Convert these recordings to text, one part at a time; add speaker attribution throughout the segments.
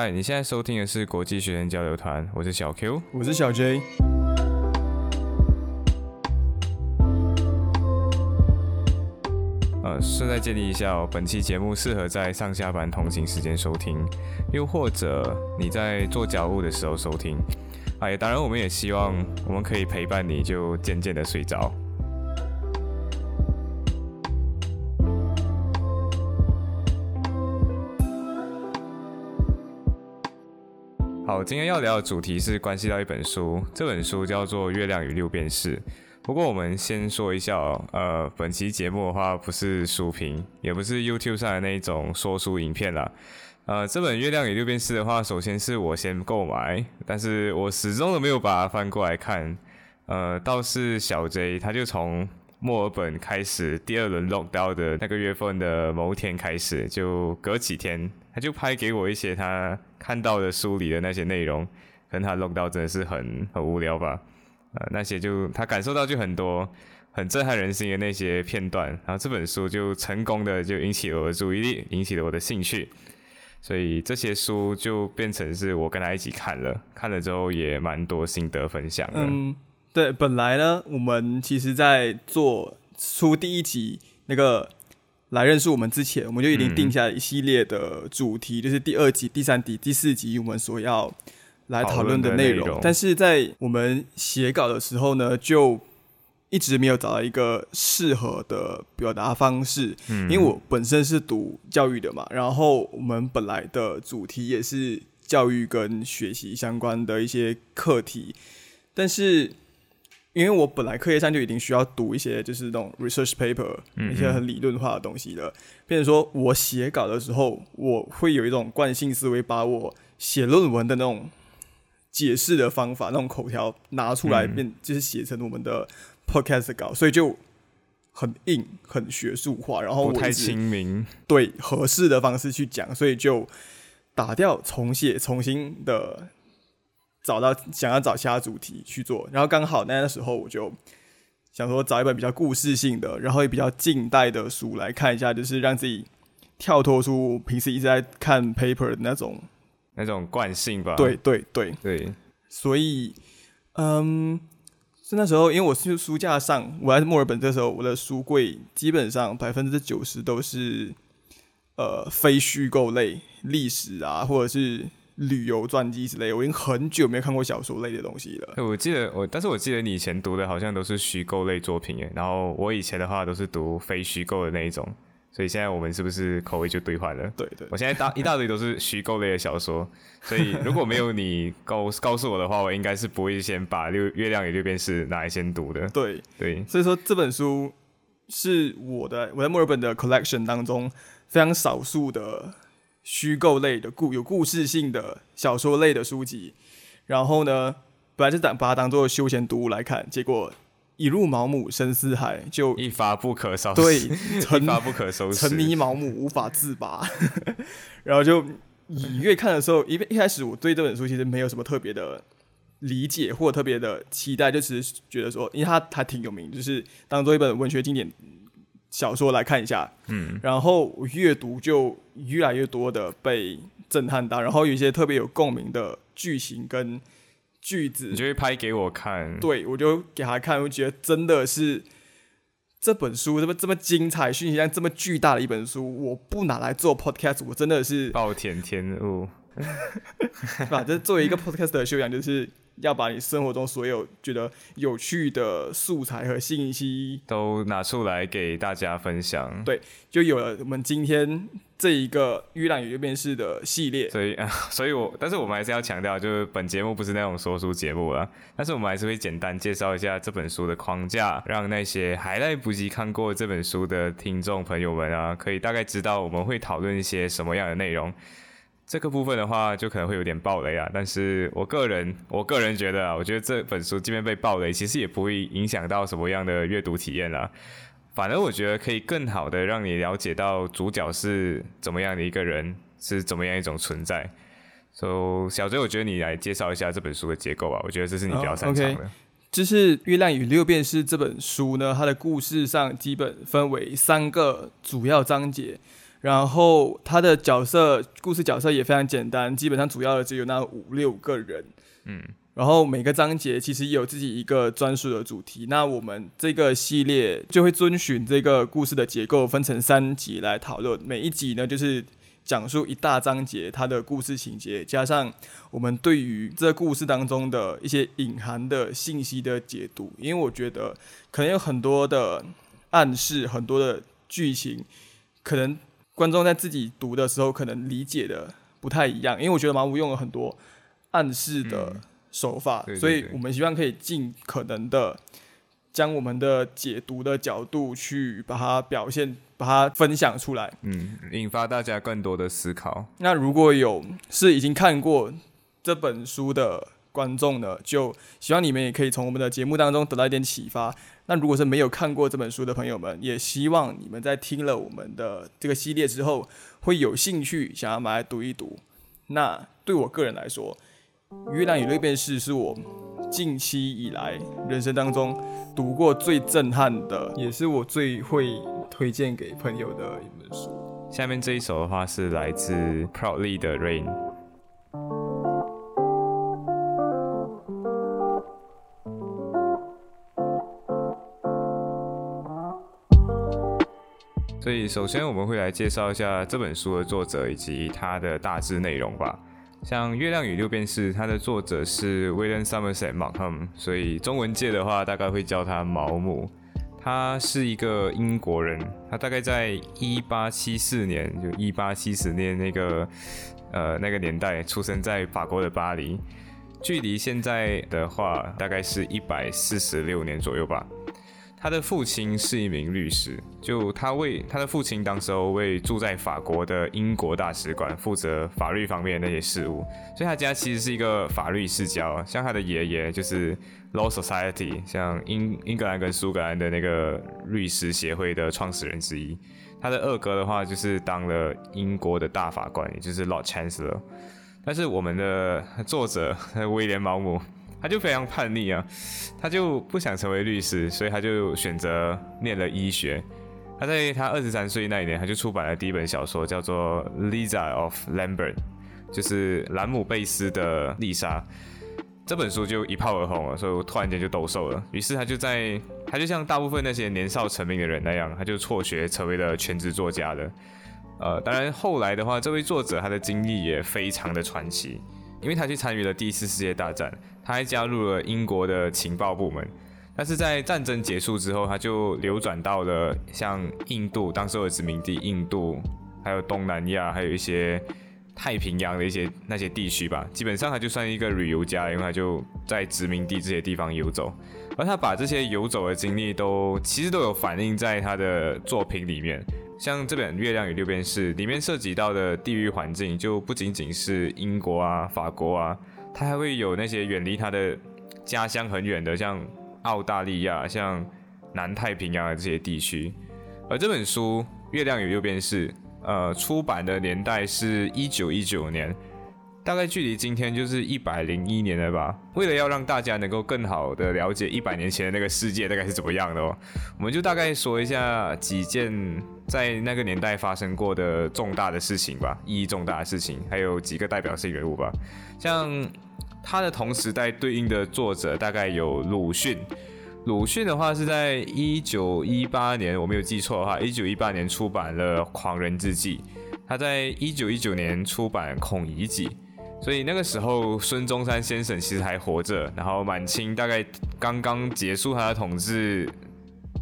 Speaker 1: 嗨，你现在收听的是国际学生交流团，我是小 Q，
Speaker 2: 我是小 J。
Speaker 1: 呃，顺带建议一下哦，本期节目适合在上下班通勤时间收听，又或者你在做家务的时候收听。哎，当然，我们也希望我们可以陪伴你，就渐渐的睡着。好，今天要聊的主题是关系到一本书，这本书叫做《月亮与六便士》。不过我们先说一下哦，呃，本期节目的话不是书评，也不是 YouTube 上的那一种说书影片啦。呃，这本《月亮与六便士》的话，首先是我先购买，但是我始终都没有把它翻过来看。呃，倒是小 J 他就从墨尔本开始第二轮 lockdown 的那个月份的某一天开始，就隔几天他就拍给我一些他看到的书里的那些内容，可能他弄到真的是很很无聊吧。呃，那些就他感受到就很多很震撼人心的那些片段，然后这本书就成功的就引起了我的注意力，引起了我的兴趣。所以这些书就变成是我跟他一起看了，看了之后也蛮多心得分享的。
Speaker 2: 嗯，对，本来呢，我们其实在做出第一集那个来认识我们之前，我们就已经定下一系列的主题，就是第二集、第三集、第四集我们所要来讨论的内容。但是在我们写稿的时候呢，就一直没有找到一个适合的表达方式，因为我本身是读教育的嘛，然后我们本来的主题也是教育跟学习相关的一些课题，但是因为我本来课业上就已经需要读一些就是那种 research paper 一些很理论化的东西的，变成说我写稿的时候，我会有一种惯性思维，把我写论文的那种解释的方法、那种口条拿出来，变就是写成我们的。podcast 稿，所以就很硬、很学术化，然后
Speaker 1: 不太亲民，
Speaker 2: 对合适的方式去讲，所以就打掉、重写、重新的找到想要找其他主题去做，然后刚好那时候我就想说找一本比较故事性的，然后也比较近代的书来看一下，就是让自己跳脱出平时一直在看 paper 的那种
Speaker 1: 那种惯性吧。
Speaker 2: 对对对
Speaker 1: 对，
Speaker 2: 所以嗯。是那时候，因为我是书架上，我在墨尔本这时候，我的书柜基本上百分之九十都是呃非虚构类、历史啊，或者是旅游传记之类。我已经很久没有看过小说类的东西了。
Speaker 1: 我记得我，但是我记得你以前读的好像都是虚构类作品耶。然后我以前的话都是读非虚构的那一种。所以现在我们是不是口味就兑换了？
Speaker 2: 对对，
Speaker 1: 我现在大一大堆都是虚构类的小说，所以如果没有你告告诉我的话，我应该是不会先把六月亮与六便士拿来先读的。
Speaker 2: 对
Speaker 1: 对，
Speaker 2: 所以说这本书是我的我在墨尔本的 collection 当中非常少数的虚构类的故有故事性的小说类的书籍。然后呢，本来是当把它当做休闲读物来看，结果。一入毛姆深似海，就
Speaker 1: 一发不可收拾。
Speaker 2: 对，
Speaker 1: 一发不可收拾，
Speaker 2: 沉迷毛姆无法自拔。然后就你越看的时候，一一开始我对这本书其实没有什么特别的理解或特别的期待，就只是觉得说，因为它它挺有名，就是当做一本文学经典小说来看一下。嗯，然后我阅读就越来越多的被震撼到，然后有一些特别有共鸣的剧情跟。句子，
Speaker 1: 你就会拍给我看。
Speaker 2: 对，我就给他看，我觉得真的是这本书这么这么精彩，讯息量这么巨大的一本书，我不拿来做 podcast，我真的是
Speaker 1: 暴殄天物。
Speaker 2: 是吧？这作为一个 podcast 的修养，就是要把你生活中所有觉得有趣的素材和信息
Speaker 1: 都拿出来给大家分享。
Speaker 2: 对，就有了我们今天。这一个《预览与月变式》的系列，
Speaker 1: 所以啊，所以我，但是我们还是要强调，就是本节目不是那种说书节目啊，但是我们还是会简单介绍一下这本书的框架，让那些还来不及看过这本书的听众朋友们啊，可以大概知道我们会讨论一些什么样的内容。这个部分的话，就可能会有点暴雷啊，但是我个人，我个人觉得啊，我觉得这本书即便被暴雷，其实也不会影响到什么样的阅读体验啦。反而我觉得可以更好的让你了解到主角是怎么样的一个人，是怎么样一种存在。所以小周，我觉得你来介绍一下这本书的结构吧。我觉得这是你比较擅长的。
Speaker 2: 就是《月亮与六便士》这本书呢，它的故事上基本分为三个主要章节。然后他的角色故事角色也非常简单，基本上主要的只有那五六个人。嗯。然后每个章节其实也有自己一个专属的主题。那我们这个系列就会遵循这个故事的结构，分成三集来讨论。每一集呢，就是讲述一大章节它的故事情节，加上我们对于这故事当中的一些隐含的信息的解读。因为我觉得可能有很多的暗示，很多的剧情，可能观众在自己读的时候可能理解的不太一样。因为我觉得马武用了很多暗示的。手法，所以我们希望可以尽可能的将我们的解读的角度去把它表现，把它分享出来，
Speaker 1: 嗯，引发大家更多的思考。
Speaker 2: 那如果有是已经看过这本书的观众呢，就希望你们也可以从我们的节目当中得到一点启发。那如果是没有看过这本书的朋友们，也希望你们在听了我们的这个系列之后，会有兴趣想要买来读一读。那对我个人来说，《月亮与六便士》是我近期以来人生当中读过最震撼的，也是我最会推荐给朋友的一本书。
Speaker 1: 下面这一首的话是来自 Proudly 的 Rain。所以，首先我们会来介绍一下这本书的作者以及它的大致内容吧。像《月亮与六便士》，它的作者是 William Somerset Maugham，所以中文界的话大概会叫他毛姆。他是一个英国人，他大概在一八七四年，就一八七十年那个呃那个年代出生在法国的巴黎，距离现在的话大概是一百四十六年左右吧。他的父亲是一名律师，就他为他的父亲当时候为住在法国的英国大使馆负责法律方面的那些事务，所以他家其实是一个法律世家。像他的爷爷就是 Law Society，像英英格兰跟苏格兰的那个律师协会的创始人之一。他的二哥的话就是当了英国的大法官，也就是 Lord Chancellor。但是我们的作者威廉毛姆。他就非常叛逆啊，他就不想成为律师，所以他就选择念了医学。他在他二十三岁那一年，他就出版了第一本小说，叫做《Lisa of Lambert》，就是兰姆贝斯的丽莎。这本书就一炮而红了，所以突然间就兜售了。于是他就在，他就像大部分那些年少成名的人那样，他就辍学成为了全职作家的。呃，当然后来的话，这位作者他的经历也非常的传奇，因为他去参与了第一次世界大战。他还加入了英国的情报部门，但是在战争结束之后，他就流转到了像印度当时的殖民地印度，还有东南亚，还有一些太平洋的一些那些地区吧。基本上他就算一个旅游家，因为他就在殖民地这些地方游走，而他把这些游走的经历都其实都有反映在他的作品里面。像这本《月亮与六便士》里面涉及到的地域环境，就不仅仅是英国啊、法国啊。它还会有那些远离它的家乡很远的，像澳大利亚、像南太平洋的这些地区。而这本书《月亮与六便士》呃，出版的年代是一九一九年，大概距离今天就是一百零一年了吧。为了要让大家能够更好的了解一百年前的那个世界大概是怎么样的哦，我们就大概说一下几件在那个年代发生过的重大的事情吧，意义重大的事情，还有几个代表性人物吧，像。他的同时代对应的作者大概有鲁迅。鲁迅的话是在一九一八年，我没有记错的话，一九一八年出版了《狂人日记》。他在一九一九年出版《孔乙己》，所以那个时候孙中山先生其实还活着。然后满清大概刚刚结束他的统治，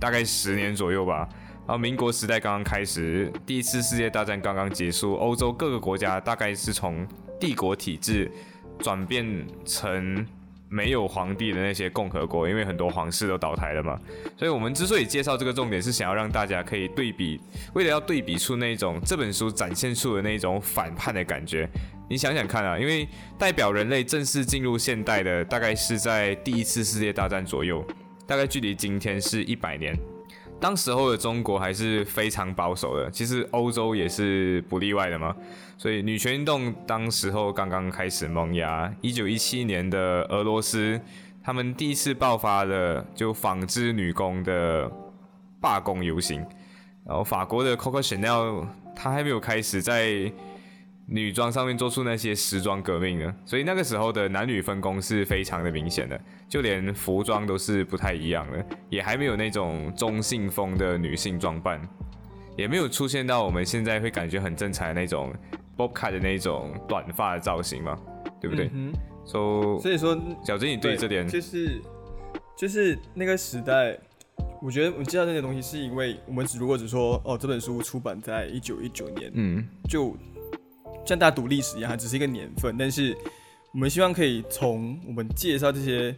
Speaker 1: 大概十年左右吧。然后民国时代刚刚开始，第一次世界大战刚刚结束，欧洲各个国家大概是从帝国体制。转变成没有皇帝的那些共和国，因为很多皇室都倒台了嘛。所以我们之所以介绍这个重点，是想要让大家可以对比，为了要对比出那种这本书展现出的那种反叛的感觉。你想想看啊，因为代表人类正式进入现代的，大概是在第一次世界大战左右，大概距离今天是一百年。当时候的中国还是非常保守的，其实欧洲也是不例外的嘛。所以女权运动当时候刚刚开始萌芽。一九一七年的俄罗斯，他们第一次爆发了就纺织女工的罢工游行。然后法国的 Coco Chanel 它还没有开始在女装上面做出那些时装革命呢，所以那个时候的男女分工是非常的明显的，就连服装都是不太一样的，也还没有那种中性风的女性装扮，也没有出现到我们现在会感觉很正常的那种 bob cut 的那种短发的造型嘛，对不对？
Speaker 2: 嗯
Speaker 1: 所、
Speaker 2: 所以说，
Speaker 1: 小珍，你对这点？
Speaker 2: 就是就是那个时代，我觉得我介绍这些东西，是因为我们只如果只说哦，这本书出版在一九一九年，
Speaker 1: 嗯。
Speaker 2: 就像大家读历史一样，它只是一个年份，但是我们希望可以从我们介绍这些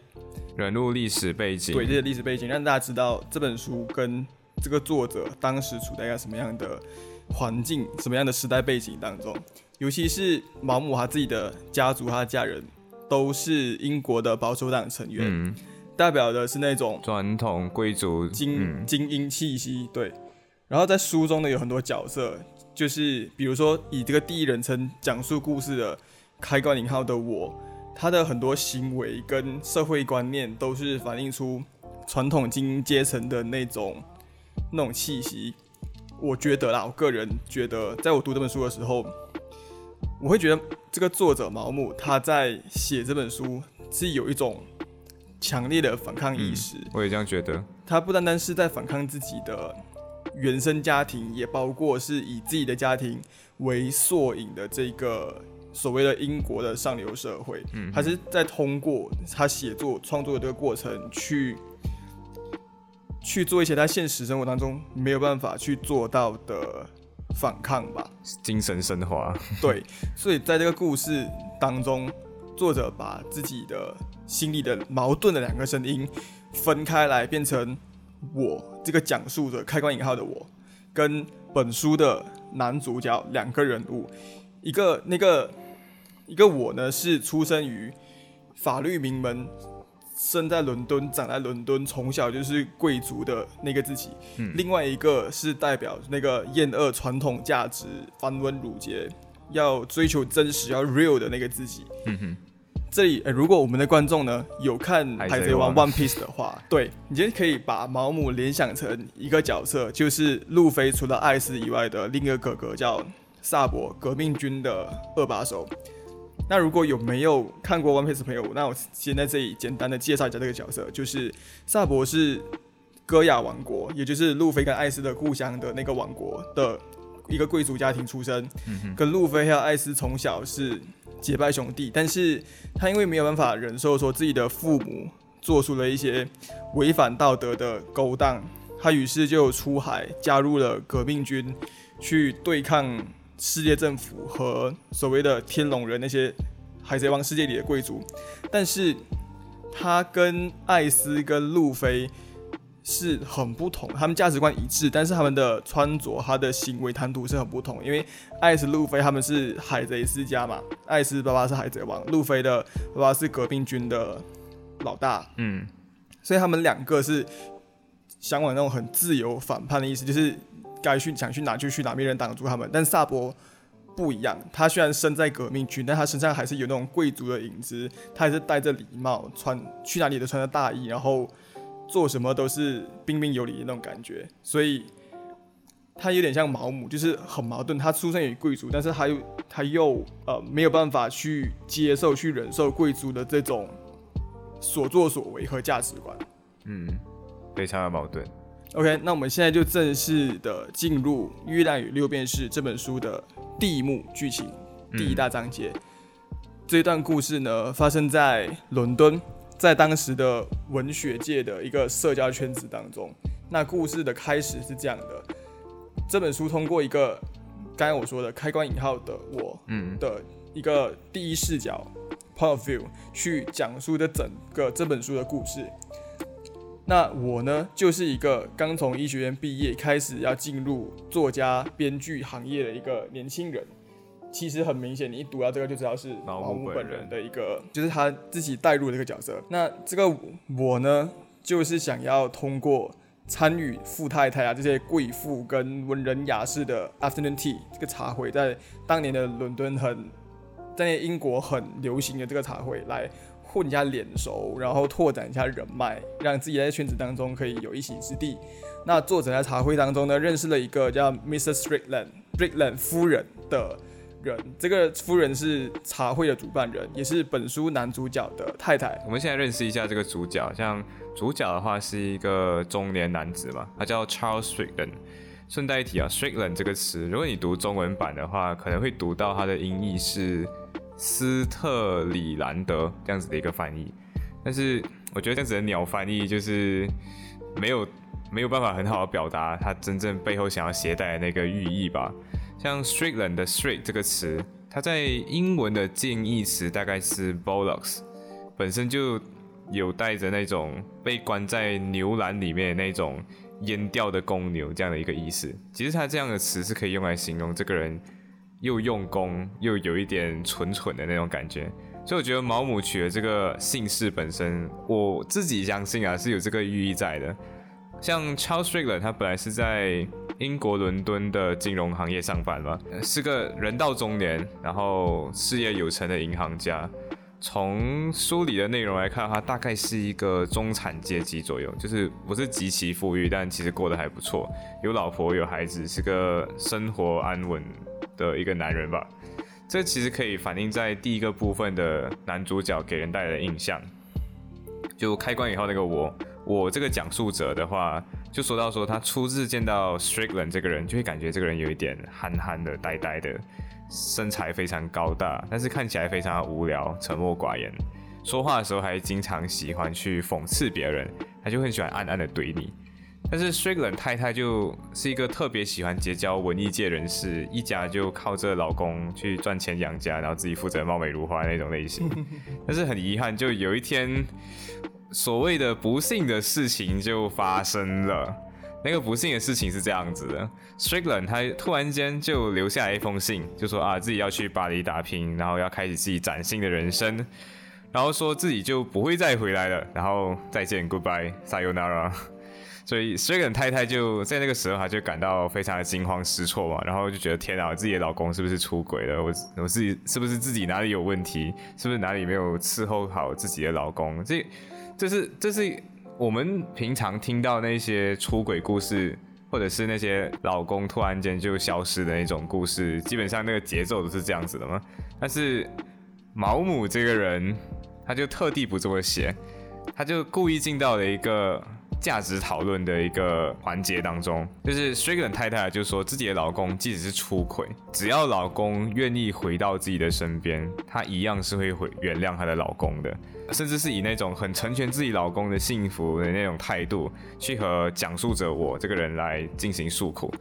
Speaker 1: 人物历史背景，
Speaker 2: 对这些历史背景，让大家知道这本书跟这个作者当时处在一个什么样的环境、什么样的时代背景当中。尤其是毛姆他自己的家族，他的家人都是英国的保守党成员，
Speaker 1: 嗯，
Speaker 2: 代表的是那种
Speaker 1: 传统贵族
Speaker 2: 精、
Speaker 1: 嗯
Speaker 2: 精英气息。对，然后在书中呢有很多角色，就是比如说以这个第一人称讲述故事的开关引号的我，他的很多行为跟社会观念都是反映出传统精英阶层的那种那种气息。我觉得啦，我个人觉得，在我读这本书的时候，我会觉得这个作者毛姆他在写这本书是有一种强烈的反抗意识。
Speaker 1: 我也这样觉得。
Speaker 2: 他不单单是在反抗自己的原生家庭，也包括是以自己的家庭为缩影的这个所谓的英国的上流社会。
Speaker 1: 嗯
Speaker 2: 他是在通过他写作创作的这个过程去去做一些他现实生活当中没有办法去做到的反抗吧。
Speaker 1: 精神升华，
Speaker 2: 对，所以在这个故事当中，作者把自己的心里的矛盾的两个声音分开来，变成我这个讲述者开关引号的我，跟本书的男主角两个人物，一个那个一个我呢是出生于法律名门。生在伦敦，长在伦敦，从小就是贵族的那个自己。
Speaker 1: 嗯
Speaker 2: 另外一个是代表那个厌恶传统价值、繁文缛节，要追求真实、要 real 的那个自己。
Speaker 1: 嗯哼，
Speaker 2: 这里、呃如果我们的观众呢有看《
Speaker 1: 海贼
Speaker 2: 王
Speaker 1: 王》
Speaker 2: One Piece 的话，对你今天可以把毛姆联想成一个角色，就是路飞除了艾斯以外的另一个哥哥叫萨博，革命军的二把手。那如果有没有看过《One Piece》的朋友，那我先在这里简单的介绍一下这个角色，就是萨博是戈雅王国，也就是路飞跟艾斯的故乡的那个王国的一个贵族家庭出身，跟路飞还有艾斯从小是结拜兄弟，但是他因为没有办法忍受说自己的父母做出了一些违反道德的勾当，他于是就出海加入了革命军，去对抗世界政府和所谓的天龙人那些海贼王世界里的贵族，但是他跟艾斯跟路飞是很不同，他们价值观一致，但是他们的穿着、他的行为谈吐是很不同。因为艾斯、路飞他们是海贼世家嘛，艾斯爸爸是海贼王，路飞的爸爸是革命军的老大，
Speaker 1: 嗯，
Speaker 2: 所以他们两个是向往那种很自由反叛的意思，就是该去想去哪就去哪，没人挡住他们。但萨博不一样，他虽然身在革命军，但他身上还是有那种贵族的影子，他还是戴着礼帽，穿去哪里都穿着大衣，然后做什么都是彬彬有礼的那种感觉，所以。他有点像毛姆，就是很矛盾。他出生于贵族，但是他又他又呃没有办法去接受、去忍受贵族的这种所作所为和价值观。
Speaker 1: 嗯，非常的矛盾。
Speaker 2: OK，那我们现在就正式的进入《月亮与六便士》这本书的第一幕剧情第一大章节。这段故事呢，发生在伦敦，在当时的文学界的一个社交圈子当中。那故事的开始是这样的：这本书通过一个刚才我说的开关引号的我
Speaker 1: 嗯
Speaker 2: 的一个第一视角 point of view 去讲述的整个这本书的故事。那我呢，就是一个刚从医学院毕业，开始要进入作家、编剧行业的一个年轻人。其实很明显，你一读到这个就知道是
Speaker 1: 毛
Speaker 2: 毛姆
Speaker 1: 姆本人
Speaker 2: 的一个，就是他自己带入的这个角色。那这个我呢，就是想要通过参与富太太啊这些贵妇跟文人雅士的 afternoon tea 这个茶会，在当年的伦敦很，在英国很流行的这个茶会，来混一下脸熟，然后拓展一下人脉，让自己在圈子当中可以有一席之地。那作者在茶会当中呢，认识了一个叫 Mrs. Strickland，Strickland 夫人的人。这个夫人是茶会的主办人，也是本书男主角的太太。
Speaker 1: 我们现在认识一下这个主角，像主角的话是一个中年男子嘛，他叫 Charles Strickland。顺带一提啊，Strickland 这个词，如果你读中文版的话，可能会读到它的音译是斯特里兰德这样子的一个翻译。但是我觉得这样子的鸟翻译就是没有没有办法很好的表达它真正背后想要携带的那个寓意吧。像 Strickland 的 Strick 这个词，它在英文的近义词大概是 bollocks，本身就有带着那种被关在牛栏里面那种。阉掉的公牛这样的一个意思，其实它这样的词是可以用来形容这个人又用功又有一点蠢蠢的那种感觉，所以我觉得毛姆取的这个姓氏本身，我自己相信啊是有这个寓意在的。像 Charles Strickland，他本来是在英国伦敦的金融行业上班嘛，是个人到中年，然后事业有成的银行家。从书里的内容来看，他大概是一个中产阶级左右，就是不是极其富裕，但其实过得还不错，有老婆有孩子，是个生活安稳的一个男人吧。这其实可以反映在第一个部分的男主角给人带来的印象。就开关以后那个我，我这个讲述者的话，就说到说他初次见到 Strickland 这个人，就会感觉这个人有一点憨憨的、呆呆的。身材非常高大，但是看起来非常无聊、沉默寡言。说话的时候还经常喜欢去讽刺别人，他就很喜欢暗暗的怼你。但是 Strickland 太太就是一个特别喜欢结交文艺界人士，一家就靠着老公去赚钱养家，然后自己负责貌美如花那种类型。但是很遗憾，就有一天，所谓的不幸的事情就发生了。那个不幸的事情是这样子的，Strickland 他突然间就留下来一封信，就说啊自己要去巴黎打拼，然后要开始自己崭新的人生，然后说自己就不会再回来了，然后再见，Goodbye，Sayonara。所以 Strickland 太太就在那个时候，她就感到非常的惊慌失措嘛，然后就觉得天啊，自己的老公是不是出轨了？我我自己是不是自己哪里有问题？是不是哪里没有伺候好自己的老公？这这是这是。我们平常听到那些出轨故事，或者是那些老公突然间就消失的那种故事，基本上那个节奏都是这样子的嘛。但是毛姆这个人，他就特地不这么写，他就故意进到了一个价值讨论的一个环节当中，就是 s t r i g a n 太太就说自己的老公即使是出轨，只要老公愿意回到自己的身边，她一样是会回原谅她的老公的。甚至是以那种很成全自己老公的幸福的那种态度，去和讲述者我这个人来进行诉苦。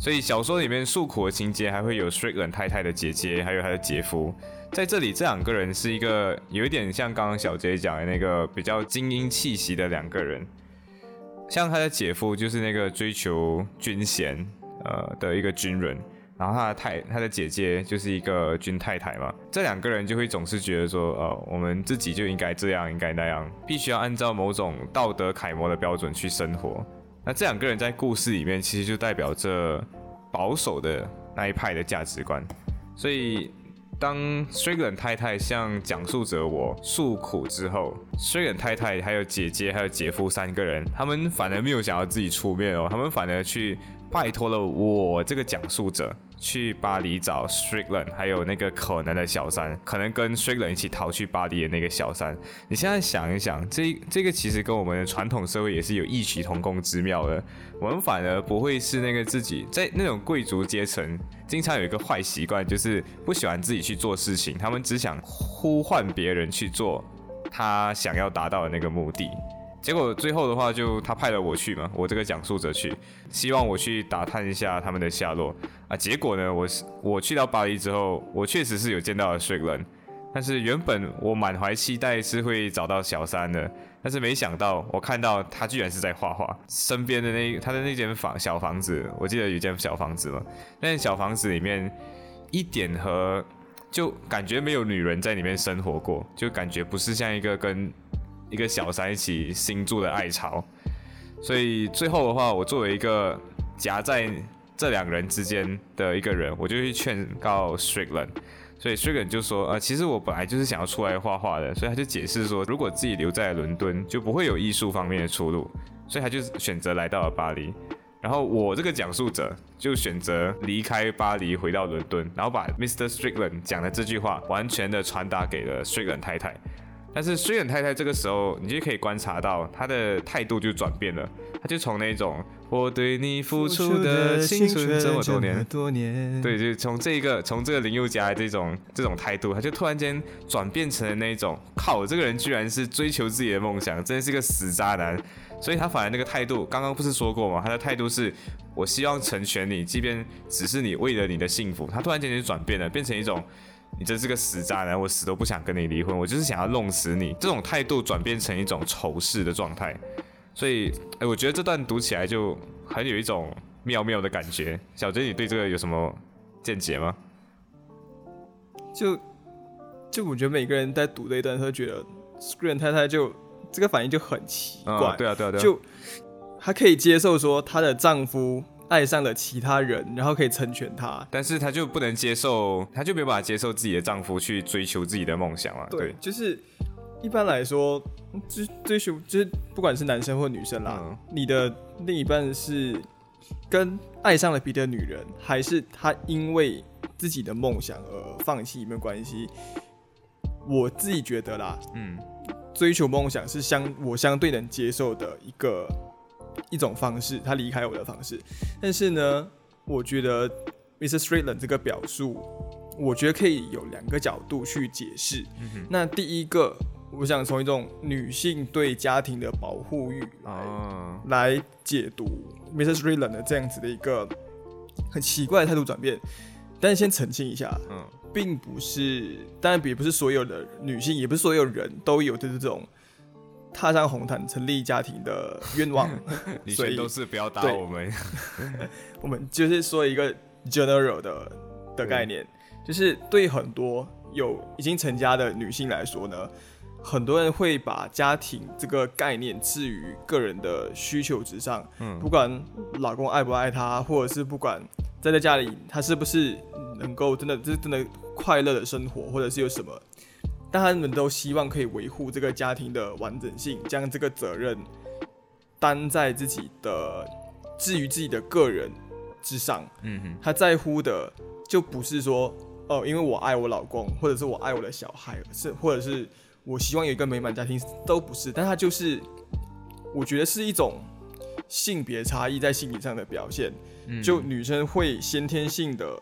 Speaker 1: 所以小说里面诉苦的情节还会有 s t r i g a n 太太的姐姐，还有他的姐夫。在这里，这两个人是一个有一点像刚刚小杰讲的那个比较精英气息的两个人。像他的姐夫就是那个追求军衔呃的一个军人。然后他的太，他的姐姐就是一个军太太嘛，这两个人就会总是觉得说，呃，我们自己就应该这样，应该那样，必须要按照某种道德楷模的标准去生活。那这两个人在故事里面其实就代表着保守的那一派的价值观。所以当 Strigan 太太向讲述者我诉苦之后，Strigan 太太还有姐姐还有姐夫三个人，他们反而没有想要自己出面哦，他们反而去拜托了我这个讲述者。去巴黎找 Strickland，还有那个可能的小三，可能跟 Strickland 一起逃去巴黎的那个小三。你现在想一想，这这个其实跟我们的传统社会也是有异曲同工之妙的。我们反而不会是那个自己在那种贵族阶层，经常有一个坏习惯，就是不喜欢自己去做事情，他们只想呼唤别人去做他想要达到的那个目的。结果最后的话，就他派了我去嘛，我这个讲述者去，希望我去打探一下他们的下落啊。结果呢，我是我去到巴黎之后，我确实是有见到了 Strickland，但是原本我满怀期待是会找到小三的，但是没想到我看到他居然是在画画，身边的那他的那间房小房子，我记得有间小房子嘛，那间小房子里面一点和就感觉没有女人在里面生活过，就感觉不是像一个跟。一个小三一起新住的爱巢，所以最后的话，我作为一个夹在这两人之间的一个人，我就去劝告 Strickland，所以 Strickland 就说，呃，其实我本来就是想要出来画画的，所以他就解释说，如果自己留在伦敦，就不会有艺术方面的出路，所以他就选择来到了巴黎。然后我这个讲述者就选择离开巴黎，回到伦敦，然后把 Mr. Strickland 讲的这句话完全的传达给了 Strickland 太太。但是 Strickland 太太这个时候，你就可以观察到她的态度就转变了，她就从那种我对你付出的青春这么多年，
Speaker 2: 多年，
Speaker 1: 对，就从这个从这个林宥嘉这种这种态度，她就突然间转变成了那种靠，这个人居然是追求自己的梦想，真的是个死渣男。所以他反而那个态度，刚刚不是说过吗？他的态度是，我希望成全你，即便只是你为了你的幸福。他突然间就转变了，变成一种，你真是个死渣男，我死都不想跟你离婚，我就是想要弄死你。这种态度转变成一种仇视的状态。所以，哎，我觉得这段读起来就很有一种妙妙的感觉。小杰，你对这个有什么见解吗？
Speaker 2: 就就我觉得每个人在读这一段，他觉得 Screen 太太就。这个反应就很奇怪，
Speaker 1: 对啊，对啊，对啊，
Speaker 2: 就她可以接受说她的丈夫爱上了其他人，然后可以成全她，
Speaker 1: 但是她就不能接受，她就没有办法接受自己的丈夫去追求自己的梦想啊。对，
Speaker 2: 就是一般来说，追追求就是不管是男生或女生啦，你的另一半是跟爱上了别的女人，还是他因为自己的梦想而放弃，没有关系。我自己觉得啦，嗯。追求梦想是相我相对能接受的一个一种方式，他离开我的方式。但是呢，我觉得 Mr. Strickland 这个表述，我觉得可以有两个角度去解释。那第一个，我想从一种女性对家庭的保护欲来来解读 Mr. Strickland 的这样子的一个很奇怪的态度转变。但是先澄清一下，嗯。并不是，当然也不是所有的女性，也不是所有人都有的这种踏上红毯成立家庭的愿望。
Speaker 1: 所以都是不要打我们。
Speaker 2: 我们就是说一个 general 的的概念，就是对很多有已经成家的女性来说呢，很多人会把家庭这个概念置于个人的需求之上。嗯，不管老公爱不爱她，或者是不管在在家里她是不是能够真的，就是真的。快乐的生活，或者是有什么，但他们都希望可以维护这个家庭的完整性，将这个责任担在自己的至于自己的个人之上。嗯哼，他在乎的就不是说哦，因为我爱我老公，或者是我爱我的小孩，是或者是我希望有一个美满家庭，都不是。但他就是，我觉得是一种性别差异在心理上的表现。就女生会先天性的。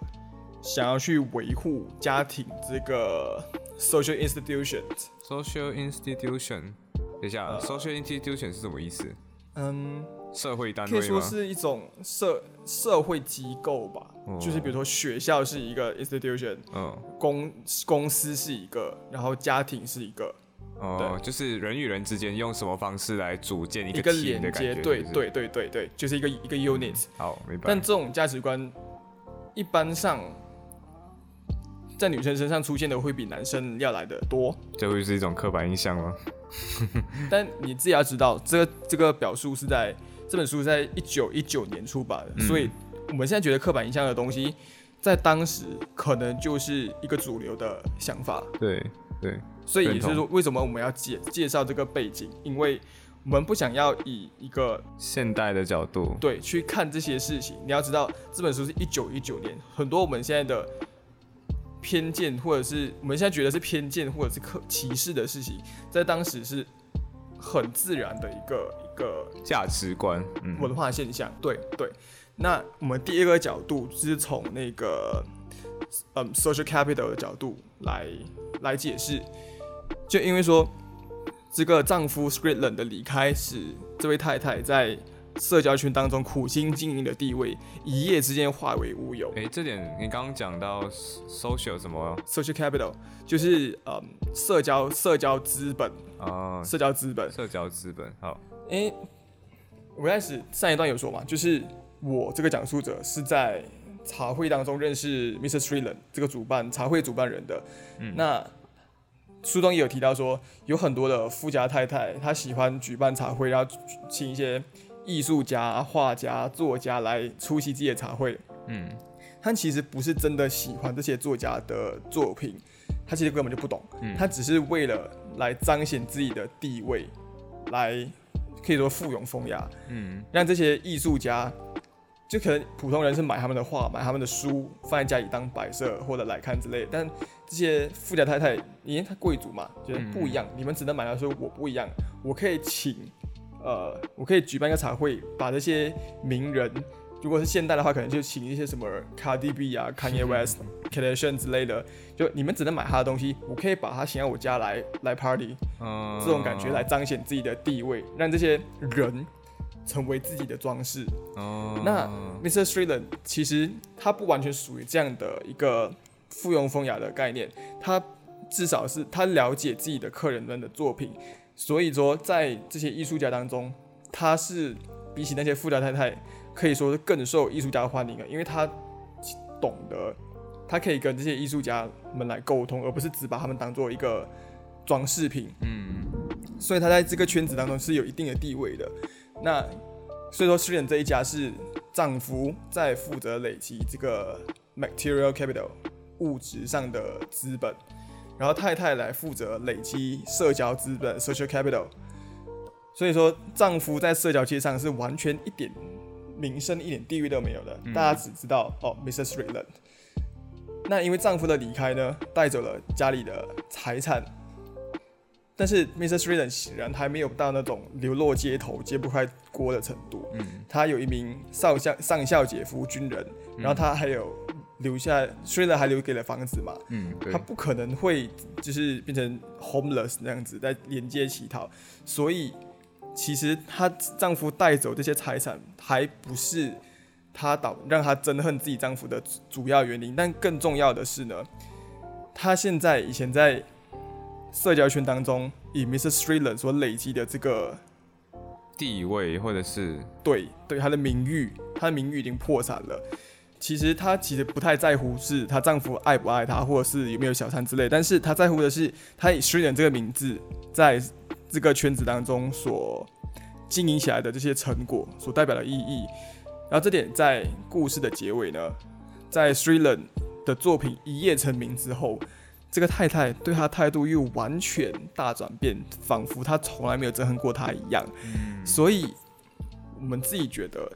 Speaker 2: 想要去维护家庭这个 social institution，social
Speaker 1: institution，等一下，social institution 是什么意思？嗯，社会单位
Speaker 2: 可以说是一种社社会机构吧，就是比如说学校是一个 institution，嗯，公公司是一个，然后家庭是一个，
Speaker 1: 哦，就是人与人之间用什么方式来组建一
Speaker 2: 个连接？对对对对对，就是一个一个 unit。
Speaker 1: 好，明白。
Speaker 2: 但这种价值观一般上。在女生身上出现的会比男生要来的多，
Speaker 1: 这会是一种刻板印象吗？
Speaker 2: 但你自己要知道，这个这个表述是在这本书在一九一九年出版的，所以我们现在觉得刻板印象的东西，在当时可能就是一个主流的想法。
Speaker 1: 对对，
Speaker 2: 所以也是说，为什么我们要介介绍这个背景？因为我们不想要以一个
Speaker 1: 现代的角度
Speaker 2: 对去看这些事情。你要知道，这本书是一九一九年，很多我们现在的。偏见，或者是我们现在觉得是偏见，或者是可歧视的事情，在当时是很自然的一个一个
Speaker 1: 价值观、
Speaker 2: 文化现象。对对。那我们第二个角度是从那个嗯 social capital 的角度来来解释，就因为说这个丈夫 Scotland 的离开，使这位太太在。社交圈当中苦心经营的地位，一夜之间化为乌有。
Speaker 1: 哎，这点你刚刚讲到 social 什么
Speaker 2: ？social capital 就是呃社交社交资本啊，社交资本，
Speaker 1: 社交资本。好，
Speaker 2: 哎，我开始上一段有说嘛，就是我这个讲述者是在茶会当中认识 Mr. Strickland 这个主办茶会主办人的。嗯，那书中也有提到说，有很多的富家太太，她喜欢举办茶会，然后请一些。艺术家、画家、作家来出席这些茶会。嗯，他其实不是真的喜欢这些作家的作品，他其实根本就不懂，嗯他只是为了来彰显自己的地位，来可以说附庸风雅，嗯，让这些艺术家。就可能普通人是买他们的画、买他们的书，放在家里当摆设或者来看之类。但这些富家太太，因为他贵族嘛，觉得不一样。你们只能买到书，我不一样，我可以请，呃，我可以举办一个茶会，把这些名人，如果是现代的话，可能就请一些什么 Cardi B 啊、Kanye West、k a r d a s h i a n 之类的。就你们只能买他的东西，我可以把他请到我家来来 party，这种感觉来彰显自己的地位，让这些人。成为自己的装饰。哦，那 Mr. Streetland 其实他不完全属于这样的一个附庸风雅的概念，他至少是他了解自己的客人们的作品，所以说在这些艺术家当中，他是比起那些富家太太可以说是更受艺术家欢迎的，因为他懂得，他可以跟这些艺术家们来沟通，而不是只把他们当做一个装饰品。嗯，所以他在这个圈子当中是有一定的地位的。那所以说，诗人这一家是丈夫在负责累积这个 material capital 物质上的资本，然后太太来负责累积社交资本 social capital。所以说，丈夫在社交界上是完全一点名声、一点地位都没有的，大家只知道哦，Mr. Streetland。那因为丈夫的离开呢，带走了家里的财产。但是 Mr. Streeton 显然还没有到那种流落街头、揭不开锅的程度。嗯，她有一名少校、上校姐夫军人，然后她还有留下，虽然还留给了房子嘛。嗯，他不可能会就是变成 homeless 那样子在沿街乞讨。所以其实她丈夫带走这些财产，还不是她导让她憎恨自己丈夫的主要原因。但更重要的是呢，她现在以前在。社交圈当中，以 Mr. Streetland 所累积的这个
Speaker 1: 地位，或者是
Speaker 2: 对对她的名誉，她的名誉已经破产了。其实她其实不太在乎是她丈夫爱不爱她，或者是有没有小三之类，但是她在乎的是她以 Streetland 这个名字在这个圈子当中所经营起来的这些成果所代表的意义。然后这点在故事的结尾呢，在 Streetland 的作品一夜成名之后。这个太太对他态度又完全大转变，仿佛她从来没有憎恨过他一样。所以，我们自己觉得，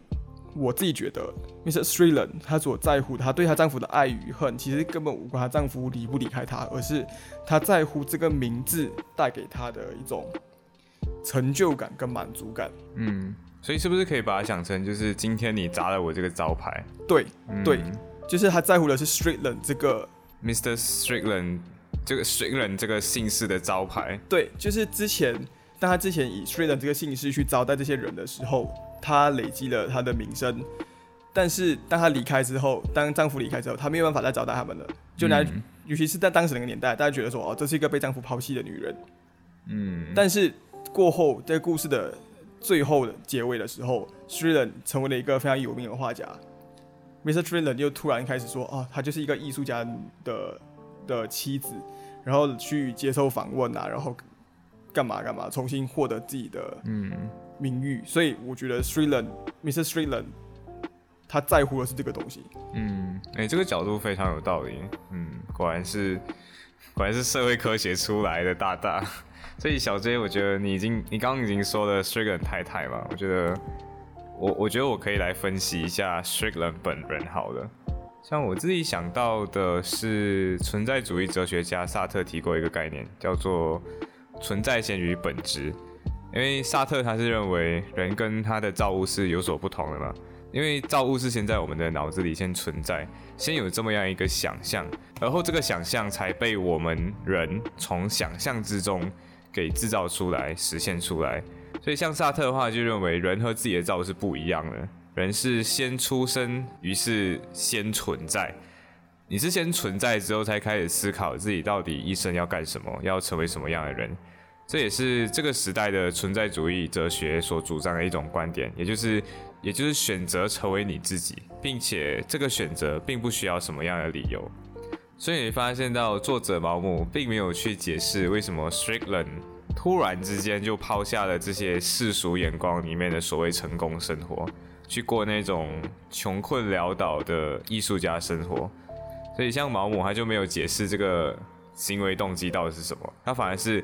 Speaker 2: 我自己觉得，Mr. Streetland 他所在乎，他对她丈夫的爱与恨，其实根本无关她丈夫离不离开她，而是她在乎这个名字带给她的一种成就感跟满足感。
Speaker 1: 嗯，所以是不是可以把它想成，就是今天你砸了我这个招牌？
Speaker 2: 对，对，就是她在乎的是 Streetland 这个。
Speaker 1: Mr. Strickland 这个 Strickland 这个姓氏的招牌，
Speaker 2: 对，就是之前当他之前以 Strickland 这个姓氏去招待这些人的时候，他累积了她的名声。但是当她离开之后，当丈夫离开之后，她没有办法再招待他们了。就拿，尤其是在当时那个年代，大家觉得说，哦，这是一个被丈夫抛弃的女人。嗯。但是过后，在故事的最后的结尾的时候，Strickland 成为了一个非常有名的画家。Mr. Trailer 又突然开始说哦，她就是一个艺术家的的妻子，然后去接受访问啊，然后干嘛干嘛，重新获得自己的嗯名誉。所以我觉得 Trailer，Mr. Trailer，他在乎的是这个东西。
Speaker 1: 嗯，哎，这个角度非常有道理。嗯，果然是果然是社会科学出来的大大。所以小 J，我觉得你已经你刚刚已经说了 Trailer 太太嘛，我觉得。我我觉得我可以来分析一下 Strickland 本人好了，像我自己想到的是存在主义哲学家萨特提过一个概念，叫做存在先于本质。因为萨特他是认为人跟他的造物是有所不同的嘛，因为造物是先在我们的脑子里先存在，先有这么样一个想象，而后这个想象才被我们人从想象之中给制造出来、实现出来。所以像萨特的话，就认为人和自己的造物是不一样的。人是先出生，于是先存在。你是先存在之后，才开始思考自己到底一生要干什么，要成为什么样的人。这也是这个时代的存在主义哲学所主张的一种观点，也就是，也就是选择成为你自己，并且这个选择并不需要什么样的理由。所以你发现到作者毛姆并没有去解释为什么 Strickland。突然之间就抛下了这些世俗眼光里面的所谓成功生活，去过那种穷困潦倒的艺术家生活。所以像毛姆，他就没有解释这个行为动机到底是什么，他反而是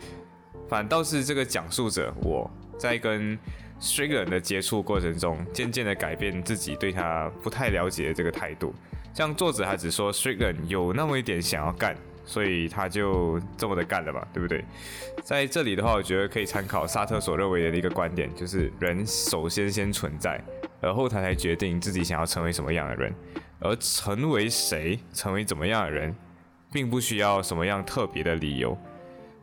Speaker 1: 反倒是这个讲述者我在跟 Strickland 的接触过程中，渐渐的改变自己对他不太了解的这个态度。像作者他只说 Strickland 有那么一点想要干，所以他就这么的干了嘛，对不对？在这里的话，我觉得可以参考萨特所认为的一个观点，就是人首先先存在，而后他才决定自己想要成为什么样的人。而成为谁，成为怎么样的人，并不需要什么样特别的理由，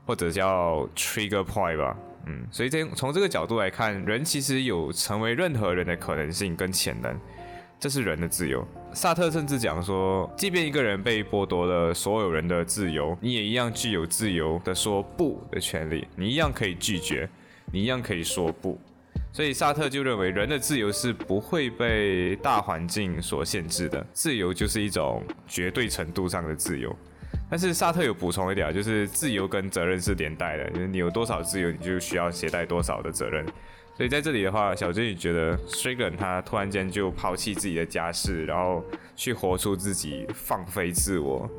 Speaker 1: 或者叫 trigger point 吧。嗯，所以从从这个角度来看，人其实有成为任何人的可能性跟潜能，这是人的自由。萨特甚至讲说，即便一个人被剥夺了所有人的自由，你也一样具有自由的说不的权利，你一样可以拒绝，你一样可以说不。所以萨特就认为，人的自由是不会被大环境所限制的，自由就是一种绝对程度上的自由。但是萨特有补充一点，就是自由跟责任是连带的，就是你有多少自由，你就需要携带多少的责任。所以在这里的话，小珍你觉得 s h a g a n 他突然间就抛弃自己的家世，然后去活出自己，放飞自我，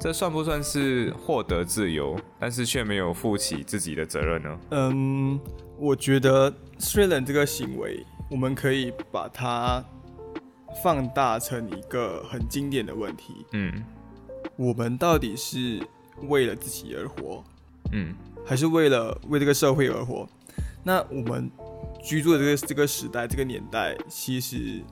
Speaker 1: 这算不算是获得自由，但是却没有负起自己的责任呢？
Speaker 2: 嗯，我觉得。s r i g a n 这个行为，我们可以把它放大成一个很经典的问题。嗯，我们到底是为了自己而活，嗯，还是为了为这个社会而活？那我们居住的这个这个时代、这个年代，其实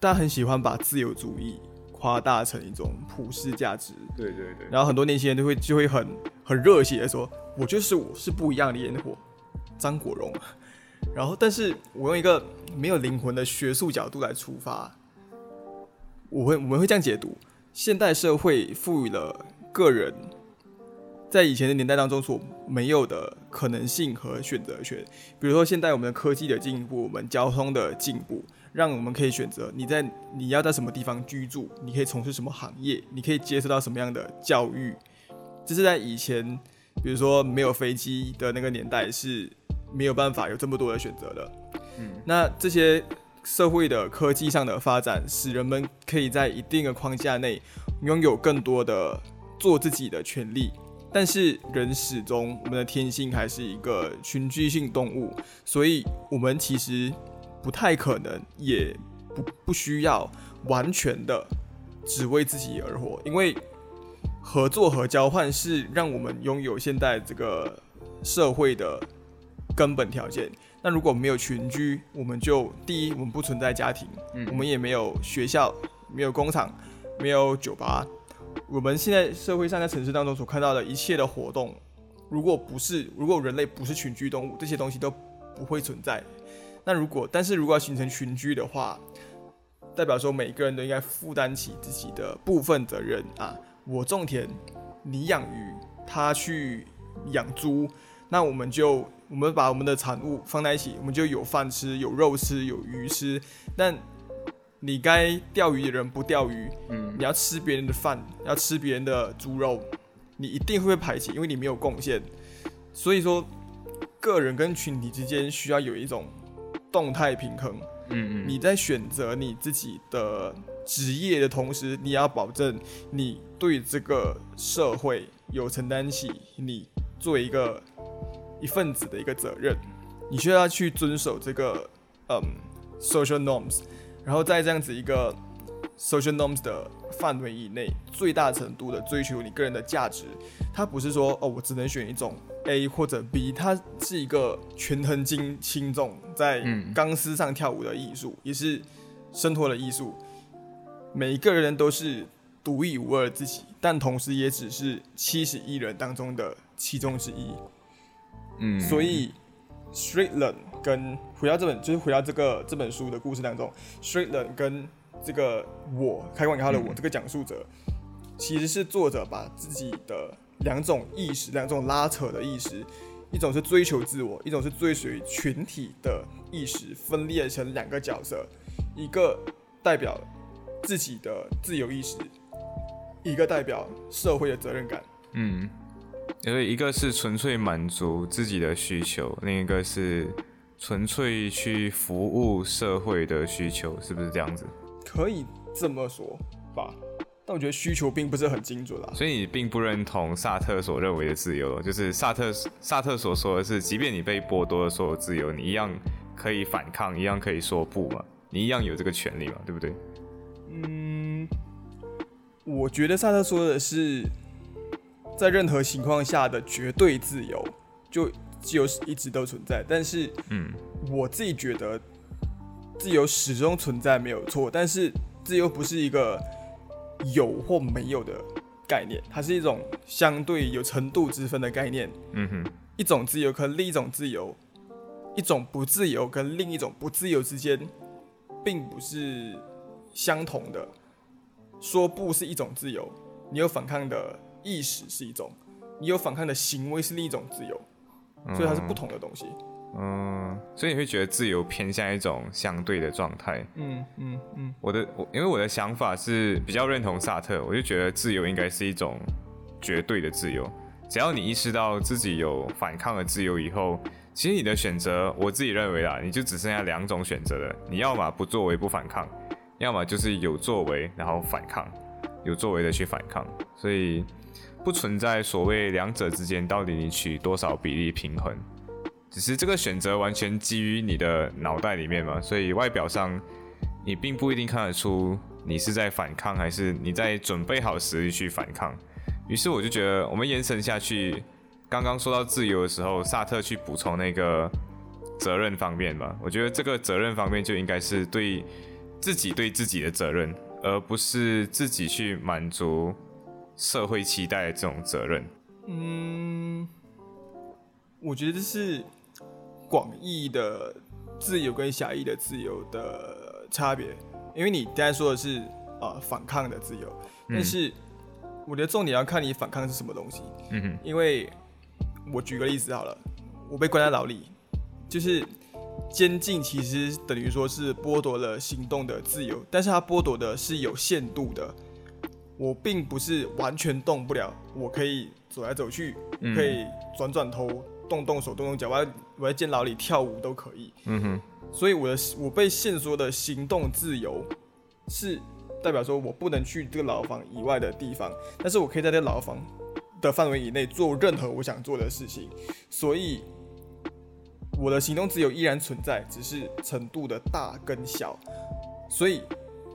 Speaker 2: 大家很喜欢把自由主义夸大成一种普世价值。
Speaker 1: 对对对。
Speaker 2: 然后很多年轻人就会就会很很热血的说：“我就是我是不一样的烟火。”张国荣。然后，但是我用一个没有灵魂的学术角度来出发，我会我们会这样解读：现代社会赋予了个人在以前的年代当中所没有的可能性和选择权。比如说，现在我们的科技的进步，我们交通的进步，让我们可以选择你在你要在什么地方居住，你可以从事什么行业，你可以接受到什么样的教育。这是在以前，比如说没有飞机的那个年代是。没有办法有这么多的选择的，嗯，那这些社会的科技上的发展，使人们可以在一定的框架内拥有更多的做自己的权利。但是人始终，我们的天性还是一个群居性动物，所以我们其实不太可能，也不不需要完全的只为自己而活，因为合作和交换是让我们拥有现在这个社会的。根本条件。那如果没有群居，我们就第一，我们不存在家庭，我们也没有学校，没有工厂，没有酒吧。我们现在社会上在城市当中所看到的一切的活动，如果不是，如果人类不是群居动物，这些东西都不会存在。那如果，但是如果要形成群居的话，代表说每个人都应该负担起自己的部分责任啊。我种田，你养鱼，他去养猪，那我们就。我们把我们的产物放在一起，我们就有饭吃，有肉吃，有鱼吃。但你该钓鱼的人不钓鱼，嗯，你要吃别人的饭，要吃别人的猪肉，你一定会被排挤，因为你没有贡献。所以说，个人跟群体之间需要有一种动态平衡。嗯嗯，你在选择你自己的职业的同时，你要保证你对这个社会有承担起你作为一个。一份子的一个责任，你需要去遵守这个嗯 social norms，然后在这样子一个 social norms 的范围以内，最大程度的追求你个人的价值。它不是说哦，我只能选一种 A 或者 B，它是一个权衡轻轻重，在钢丝上跳舞的艺术，也是生活的艺术。每一个人都是独一无二的自己，但同时也只是七十亿人当中的其中之一。嗯，所以 Strickland 跟回到这本，就是回到这个这本书的故事当中，Strickland 跟这个我开关给他的我这个讲述者，其实是作者把自己的两种意识，两种拉扯的意识，一种是追求自我，一种是追随群体的意识，分裂成两个角色，一个代表自己的自由意识，一个代表社会的责任感。嗯。
Speaker 1: 因为一个是纯粹满足自己的需求，另一个是纯粹去服务社会的需求，是不是这样子？
Speaker 2: 可以这么说吧，但我觉得需求并不是很精准啊。
Speaker 1: 所以你并不认同萨特所认为的自由，就是萨特萨特所说的是，即便你被剥夺了所有自由，你一样可以反抗，一样可以说不嘛，你一样有这个权利嘛，对不对？
Speaker 2: 嗯，我觉得萨特说的是，在任何情况下的绝对自由，就自由是一直都存在。但是，
Speaker 1: 嗯，
Speaker 2: 我自己觉得自由始终存在没有错，但是自由不是一个有或没有的概念，它是一种相对有程度之分的概念。
Speaker 1: 嗯哼，
Speaker 2: 一种自由跟另一种自由，一种不自由跟另一种不自由之间，并不是相同的。说不是一种自由，你有反抗的意识是一种，你有反抗的行为是另一种自由，所以它是不同的东西。
Speaker 1: 嗯，所以你会觉得自由偏向一种相对的状态。
Speaker 2: 嗯嗯嗯，
Speaker 1: 我的我因为我的想法是比较认同萨特，我就觉得自由应该是一种绝对的自由。只要你意识到自己有反抗的自由以后，其实你的选择，我自己认为啦，你就只剩下两种选择了。你要么不作为不反抗，要么就是有作为然后反抗，有作为的去反抗。所以不存在所谓两者之间到底你取多少比例平衡。只是这个选择完全基于你的脑袋里面嘛，所以外表上你并不一定看得出你是在反抗，还是你在准备好实力去反抗。于是我就觉得，我们延伸下去，刚刚说到自由的时候，萨特去补充那个责任方面吧。我觉得这个责任方面就应该是对自己对自己的责任，而不是自己去满足社会期待的这种责任。
Speaker 2: 嗯，我觉得是广义的自由跟狭义的自由的差别，因为你刚才说的是呃反抗的自由，但是我觉得重点要看你反抗是什么东西。
Speaker 1: 嗯哼，
Speaker 2: 因为我举个例子好了，我被关在牢里，就是监禁，其实等于说是剥夺了行动的自由，但是它剥夺的是有限度的。我并不是完全动不了，我可以走来走去，
Speaker 1: 嗯。
Speaker 2: 可以转转头、动动手、动动脚，我在我在监牢里跳舞都可以。
Speaker 1: 嗯哼，
Speaker 2: 所以我的我被限缩的行动自由，是代表说我不能去这个牢房以外的地方，但是我可以在这个牢房的范围以内做任何我想做的事情，所以我的行动自由依然存在，只是程度的大跟小，所以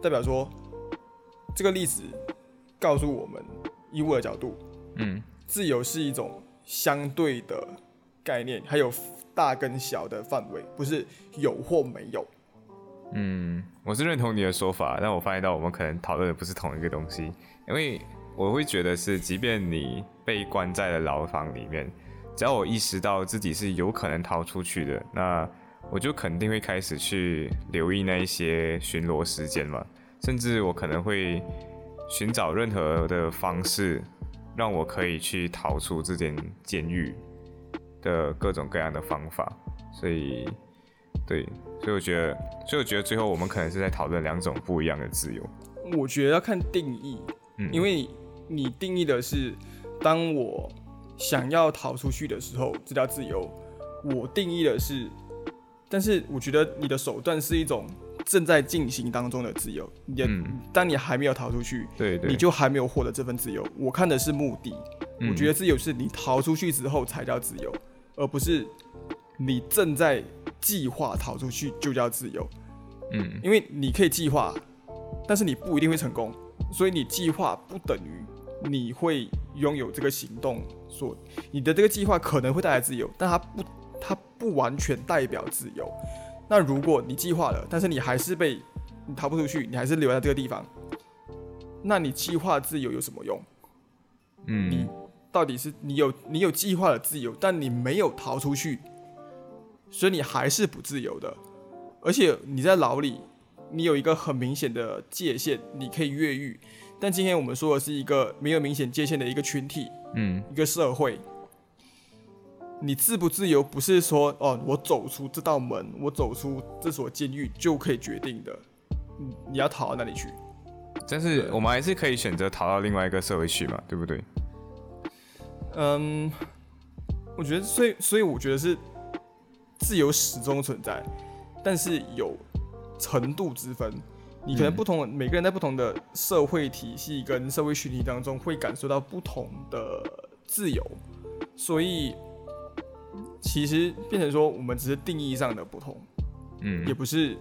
Speaker 2: 代表说这个例子告诉我们，以我的角度，
Speaker 1: 嗯。
Speaker 2: 自由是一种相对的概念，还有大跟小的范围，不是有或没有。
Speaker 1: 嗯，我是认同你的说法，但我发现到我们可能讨论的不是同一个东西，因为我会觉得是，即便你被关在了牢房里面，只要我意识到自己是有可能逃出去的，那我就肯定会开始去留意那一些巡逻时间嘛，甚至我可能会寻找任何的方式，让我可以去逃出这间监狱的各种各样的方法，所以。对，所以我觉得，所以我觉得最后我们可能是在讨论两种不一样的自由。
Speaker 2: 我觉得要看定义，
Speaker 1: 嗯，
Speaker 2: 因为你定义的是，当我想要逃出去的时候，这叫自由。我定义的是，但是我觉得你的手段是一种正在进行当中的自由。也、
Speaker 1: 嗯
Speaker 2: 当你还没有逃出去，
Speaker 1: 对对，
Speaker 2: 你就还没有获得这份自由。我看的是目的，
Speaker 1: 嗯
Speaker 2: 我觉得自由是你逃出去之后才叫自由，而不是你正在计划逃出去就叫自由。
Speaker 1: 嗯
Speaker 2: 因为你可以计划，但是你不一定会成功，所以你计划不等于你会拥有这个行动所，你的这个计划可能会带来自由，但它不，它不完全代表自由。那如果你计划了，但是你还是被你逃不出去，你还是留在这个地方，那你计划自由有什么用？嗯你
Speaker 1: 嗯
Speaker 2: 到底是你有你有计划的自由，但你没有逃出去，所以你还是不自由的。而且你在牢里，你有一个很明显的界限，你可以越狱。但今天我们说的是一个没有明显界限的一个群体，
Speaker 1: 嗯
Speaker 2: 一个社会。你自不自由，不是说哦，我走出这道门，我走出这所监狱就可以决定的。你你要逃到哪里去？
Speaker 1: 但是我们还是可以选择逃到另外一个社会去嘛，对不对？
Speaker 2: 嗯，我觉得，所以，所以我觉得是自由始终存在，但是有程度之分。你可能不同，每个人在不同的社会体系跟社会群体当中，会感受到不同的自由，所以其实变成说，我们只是定义上的不同，
Speaker 1: 嗯
Speaker 2: 也不是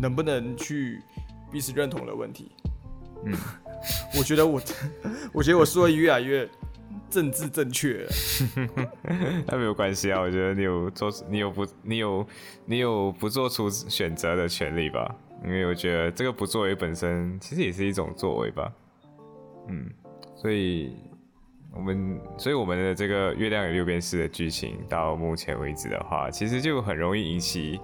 Speaker 2: 能不能去彼此认同的问题。
Speaker 1: 嗯，
Speaker 2: 我觉得我，我觉得我说的越来越政治正确了。
Speaker 1: 那没有关系啊，我觉得你有做，你有不，你有你有不做出选择的权利吧？因为我觉得这个不作为本身其实也是一种作为吧。嗯，所以我们，所以我们的这个月亮与六边式的剧情到目前为止的话，其实就很容易引起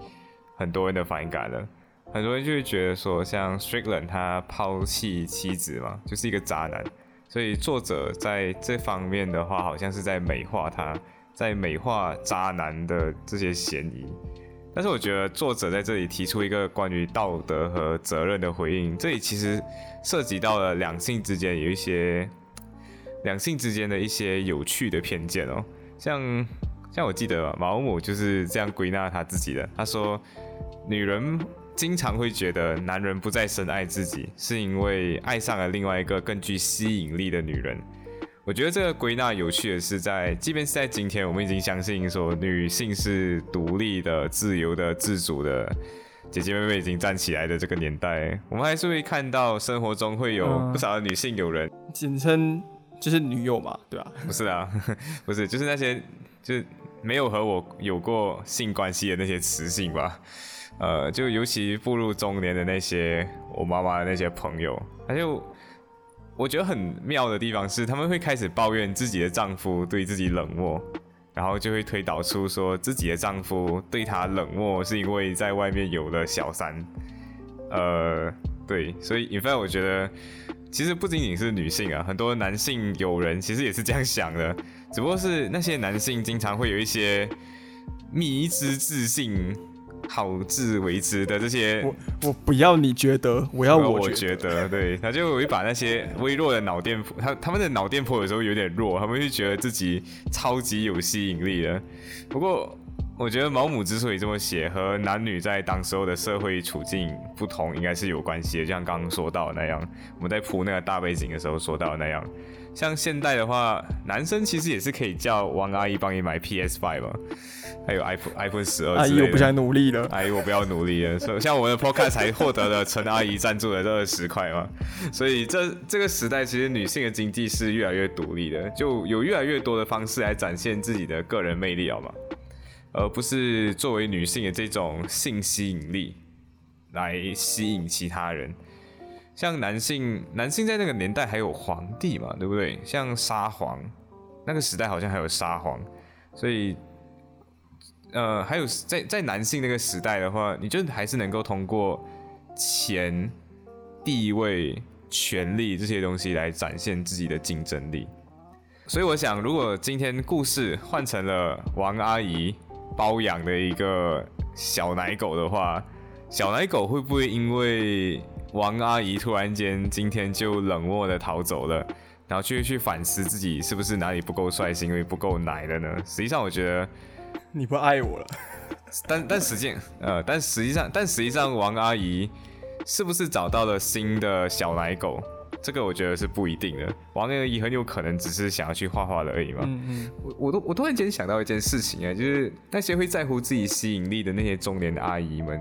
Speaker 1: 很多人的反感了。很多人就会觉得说，像 Strickland 他抛弃妻子嘛，就是一个渣男。所以作者在这方面的话，好像是在美化他，在美化渣男的这些嫌疑。但是我觉得作者在这里提出一个关于道德和责任的回应，这里其实涉及到了两性之间有一些两性之间的一些有趣的偏见哦。像像我记得毛姆就是这样归纳他自己的，他说女人。经常会觉得男人不再深爱自己，是因为爱上了另外一个更具吸引力的女人。我觉得这个归纳有趣的是，在即便是在今天，我们已经相信说女性是独立的、自由的、自主的，姐姐妹妹已经站起来的这个年代，我们还是会看到生活中会有不少的女性友人，
Speaker 2: 简称就是女友嘛，对吧？
Speaker 1: 不是啊，不是，就是那些就是没有和我有过性关系的那些雌性吧。呃，就尤其步入中年的那些我妈妈的那些朋友，他就我觉得很妙的地方是，他们会开始抱怨自己的丈夫对自己冷漠，然后就会推导出说自己的丈夫对她冷漠是因为在外面有了小三。呃，对，所以 in fact 我觉得其实不仅仅是女性啊，很多男性友人其实也是这样想的，只不过是那些男性经常会有一些迷之自信。好自为之的这些，
Speaker 2: 我我不要你觉得，我要我
Speaker 1: 觉得，对，他就会把那些微弱的脑电波，他他们的脑电波有时候有点弱，他们就觉得自己超级有吸引力的。不过，我觉得毛姆之所以这么写，和男女在当时候的社会处境不同，应该是有关系的。就像刚刚说到的那样，我们在铺那个大背景的时候说到的那样。像现代的话，男生其实也是可以叫王阿姨帮你买 PS Five 嘛，还有 iPhone iPhone 十二。
Speaker 2: 阿姨，我不想努力了。
Speaker 1: 阿姨，我不要努力了。所以像我们的 Podcast 才获得了陈阿姨赞助的这二十块嘛，所以这这个时代其实女性的经济是越来越独立的，就有越来越多的方式来展现自己的个人魅力，好吗？而不是作为女性的这种性吸引力来吸引其他人。像男性，男性在那个年代还有皇帝嘛，对不对？像沙皇，那个时代好像还有沙皇，所以，呃，还有在在男性那个时代的话，你就还是能够通过钱、地位、权力这些东西来展现自己的竞争力。所以我想，如果今天故事换成了王阿姨包养的一个小奶狗的话，小奶狗会不会因为？王阿姨突然间今天就冷漠的逃走了，然后去去反思自己是不是哪里不够帅，是因为不够奶了呢？实际上我觉得
Speaker 2: 你不爱我了，
Speaker 1: 但但实际呃，但实际上但实际上王阿姨是不是找到了新的小奶狗？这个我觉得是不一定的。王阿姨很有可能只是想要去画画的而已嘛。
Speaker 2: 嗯嗯，
Speaker 1: 我我都我突然间想到一件事情啊，就是那些会在乎自己吸引力的那些中年的阿姨们，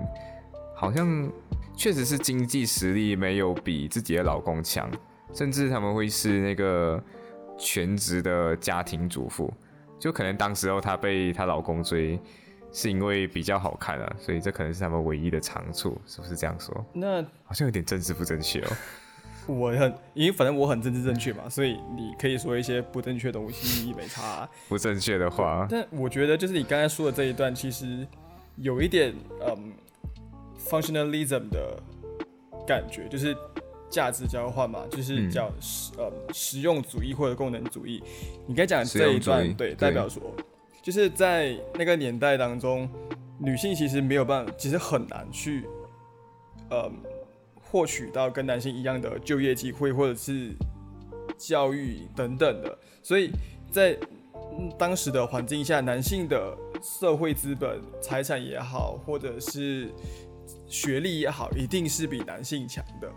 Speaker 1: 好像。确实是经济实力没有比自己的老公强，甚至他们会是那个全职的家庭主妇，就可能当时候她被她老公追，是因为比较好看啊，所以这可能是他们唯一的长处，是不是这样说？
Speaker 2: 那
Speaker 1: 好像有点政治不正确哦。
Speaker 2: 我很，因为反正我很政治正确嘛，所以你可以说一些不正确的东西没差。
Speaker 1: 不正确的话，
Speaker 2: 但我觉得就是你刚才说的这一段，其实有一点，嗯。functionalism 的感觉就是价值交换嘛，就是叫实呃实用主义或者功能主义。你该讲这一段，对，代表说，就是在那个年代当中，女性其实没有办法，其实很难去呃获取到跟男性一样的就业机会或者是教育等等的，所以在当时的环境下，男性的社会资本、财产也好，或者是学历也好，一定是比男性强的。